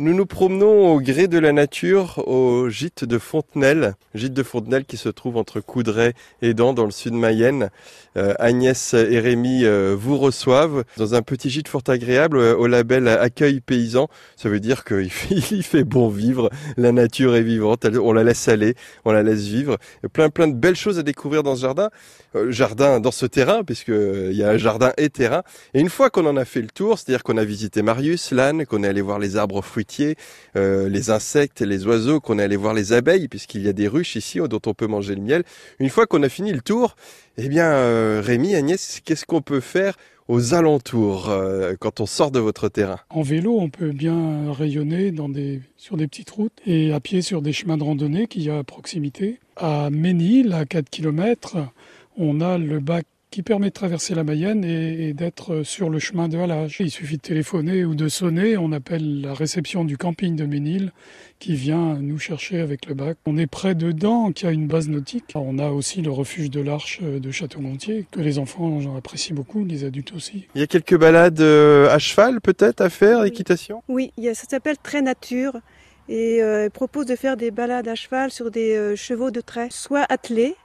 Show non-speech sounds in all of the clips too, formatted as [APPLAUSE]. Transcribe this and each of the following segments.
Nous nous promenons au gré de la nature au gîte de Fontenelle, gîte de Fontenelle qui se trouve entre Coudray et Dans dans le sud Mayenne. Euh, Agnès et Rémi euh, vous reçoivent dans un petit gîte fort agréable euh, au label Accueil Paysan. Ça veut dire qu'il [LAUGHS] fait, bon vivre, la nature est vivante, on la laisse aller, on la laisse vivre. Plein plein de belles choses à découvrir dans ce jardin, jardin dans ce terrain puisque il y a un jardin et terrain. Et une fois qu'on en a fait le tour, c'est-à-dire qu'on a visité Marius, l'âne, qu'on est allé voir les arbres fruitiers euh, les insectes et les oiseaux, qu'on est allé voir les abeilles, puisqu'il y a des ruches ici dont on peut manger le miel. Une fois qu'on a fini le tour, eh bien, euh, Rémi, Agnès, qu'est-ce qu'on peut faire aux alentours euh, quand on sort de votre terrain? En vélo, on peut bien rayonner sur des petites routes et à pied sur des chemins de randonnée qu'il y a à proximité. À Ménil, à 4 km, on a le bac qui permet de traverser la Mayenne et, d'être sur le chemin de halage. Il suffit de téléphoner ou de sonner, on appelle la réception du camping de Ménil qui vient nous chercher avec le bac. On est près de Dents, qui a une base nautique. On a aussi le refuge de l'Arche de Château-Gontier, que les enfants apprécient beaucoup, les adultes aussi. Il y a quelques balades euh, à cheval peut-être à faire, équitation? Oui, ça s'appelle Très Nature et euh, propose de faire des balades à cheval sur des euh, chevaux de trait, soit attelés,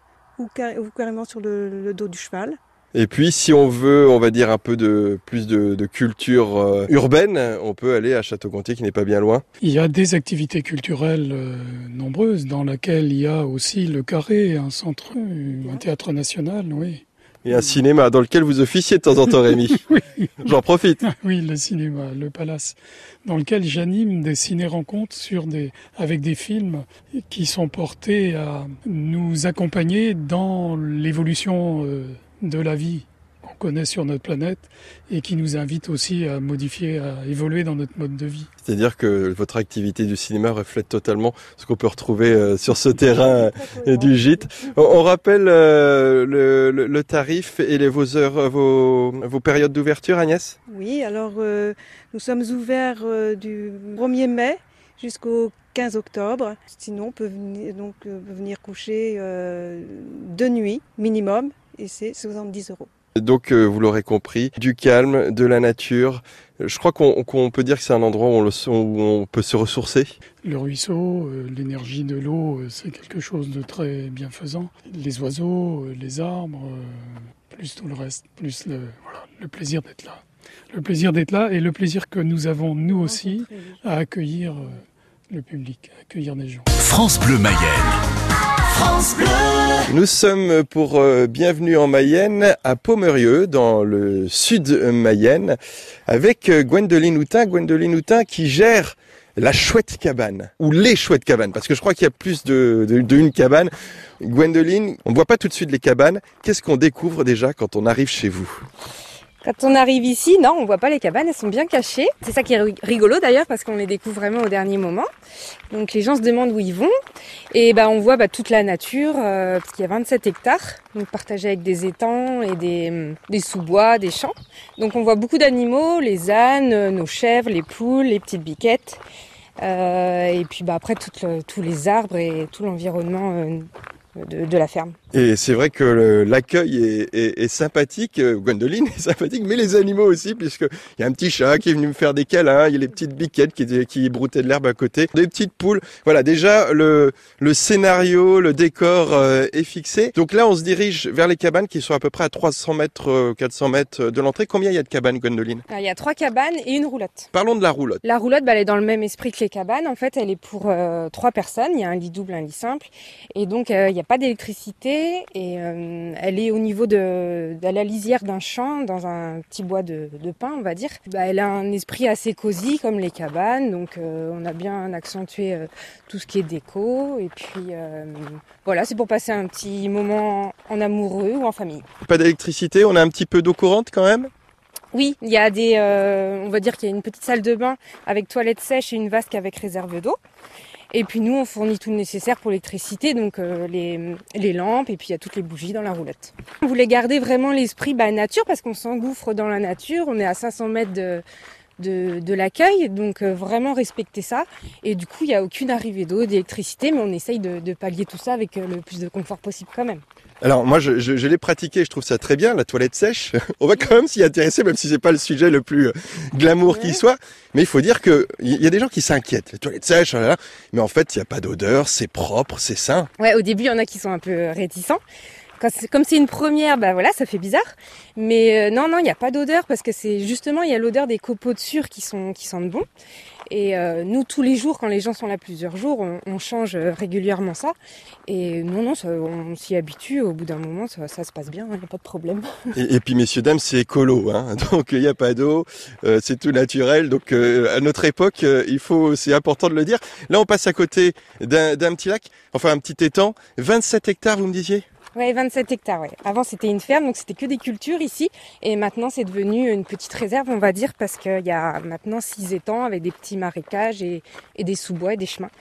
ou, carrément sur le, dos du cheval. Et puis, si on veut, on va dire un peu de plus de, culture euh, urbaine, on peut aller à Château-Gontier, qui n'est pas bien loin. Il y a des activités culturelles euh, nombreuses, dans lesquelles il y a aussi le Carré, un centre, un théâtre national, oui. Et un cinéma dans lequel vous officiez de temps en temps, Rémi. [LAUGHS] oui. J'en profite. Oui, le cinéma, le palace, dans lequel j'anime des ciné-rencontres sur des, avec des films qui sont portés à nous accompagner dans l'évolution euh, de la vie connaît sur notre planète et qui nous invite aussi à modifier, à évoluer dans notre mode de vie. C'est-à-dire que votre activité du cinéma reflète totalement ce qu'on peut retrouver euh, sur ce terrain euh, du gîte. On rappelle euh, le, tarif et les, vos heures, vos, vos périodes d'ouverture, Agnès? Oui, alors nous sommes ouverts du 1er mai jusqu'au 15 octobre. Sinon, on peut venir, donc, venir coucher de nuit minimum et c'est 70 euros. Donc, euh, vous l'aurez compris, du calme, de la nature. Je crois qu'on peut dire que c'est un endroit où on, peut se ressourcer. Le ruisseau, euh, l'énergie de l'eau, euh, c'est quelque chose de très bienfaisant. Les oiseaux, les arbres, plus tout le reste, plus le, le plaisir d'être là. Le plaisir d'être là et le plaisir que nous avons, nous aussi, à accueillir le public, accueillir des gens. France Bleu Mayenne. Nous sommes pour euh, Bienvenue en Mayenne à Pomerieux, dans le sud Mayenne, avec euh, Gwendoline Houtin. Gwendoline Houtin qui gère la chouette cabane, ou les chouettes cabanes, parce que je crois qu'il y a plus de, de, cabane. Gwendoline, on ne voit pas tout de suite les cabanes. Qu'est-ce qu'on découvre déjà quand on arrive chez vous? Quand on arrive ici, non, on voit pas les cabanes, elles sont bien cachées. C'est ça qui est rigolo d'ailleurs parce qu'on les découvre vraiment au dernier moment. Donc les gens se demandent où ils vont et bah on voit bah, toute la nature euh, parce qu'il y a 27 hectares, donc partagés avec des étangs et des, des sous-bois, des champs. Donc on voit beaucoup d'animaux, les ânes, nos chèvres, les poules, les petites biquettes. Euh, et puis bah, après tous les arbres et tout l'environnement euh, de, la ferme. Et c'est vrai que l'accueil est, sympathique, euh, Gwendoline est [LAUGHS] sympathique, mais les animaux aussi, puisqu'il y a un petit chat qui est venu me faire des câlins, il y a les petites biquettes qui, qui broutaient de l'herbe à côté, des petites poules. Voilà, déjà le, le scénario, le décor euh, est fixé. Donc là, on se dirige vers les cabanes qui sont à peu près à 300 mètres, 400 euh, mètres de l'entrée. Combien il y a de cabanes, Gwendoline? Il y a trois cabanes et une roulotte. Parlons de la roulotte. La roulotte, bah, elle est dans le même esprit que les cabanes. En fait, elle est pour trois personnes. Il y a un lit double, un lit simple. Et donc, il y a pas d'électricité et euh, elle est au niveau de, la lisière d'un champ, dans un petit bois de, pin, on va dire. Bah, elle a un esprit assez cosy comme les cabanes, donc euh, on a bien accentué euh, tout ce qui est déco. Et puis voilà, c'est pour passer un petit moment en amoureux ou en famille. Pas d'électricité, on a un petit peu d'eau courante quand même? Oui, il y a des, on va dire qu'il y a une petite salle de bain avec toilette sèche et une vasque avec réserve d'eau. Et puis nous, on fournit tout le nécessaire pour l'électricité, donc euh, les, lampes, et puis il y a toutes les bougies dans la roulette. On voulait garder vraiment l'esprit bah, nature, parce qu'on s'engouffre dans la nature, on est à 500 mètres de, de, l'accueil, donc euh, vraiment respecter ça. Et du coup, il n'y a aucune arrivée d'eau, d'électricité, mais on essaye de, pallier tout ça avec euh, le plus de confort possible quand même. Alors moi, je, je, je l'ai pratiqué, je trouve ça très bien, la toilette sèche. [LAUGHS] On va quand même s'y intéresser, même si c'est pas le sujet le plus euh, glamour qui soit. Mais il faut dire que il y a des gens qui s'inquiètent. La toilette sèche, là, mais en fait, il n'y a pas d'odeur, c'est propre, c'est sain. Ouais, au début, il y en a qui sont un peu réticents. comme c'est une première, bah voilà, ça fait bizarre. Mais euh, non, non, il n'y a pas d'odeur parce que c'est justement, il y a l'odeur des copeaux de sur qui sont qui sentent bon. Et euh, nous, tous les jours, quand les gens sont là plusieurs jours, on, on change euh, régulièrement ça. Et non, non, ça, on s'y habitue. Au bout d'un moment, ça, ça, se passe bien, il n'y a pas de problème. Et, et, puis, messieurs, dames, c'est écolo. Hein [LAUGHS] donc, il n'y a pas d'eau, euh, c'est tout naturel. Donc, euh, à notre époque, euh, il faut, c'est important de le dire. Là, on passe à côté d'un petit lac, enfin un petit étang. 27 hectares, vous me disiez? Ouais, 27 hectares. Ouais. Avant, c'était une ferme, donc c'était que des cultures ici. Et maintenant, c'est devenu une petite réserve, on va dire, parce qu'il y a maintenant six étangs avec des petits marécages et, et des sous-bois et des chemins.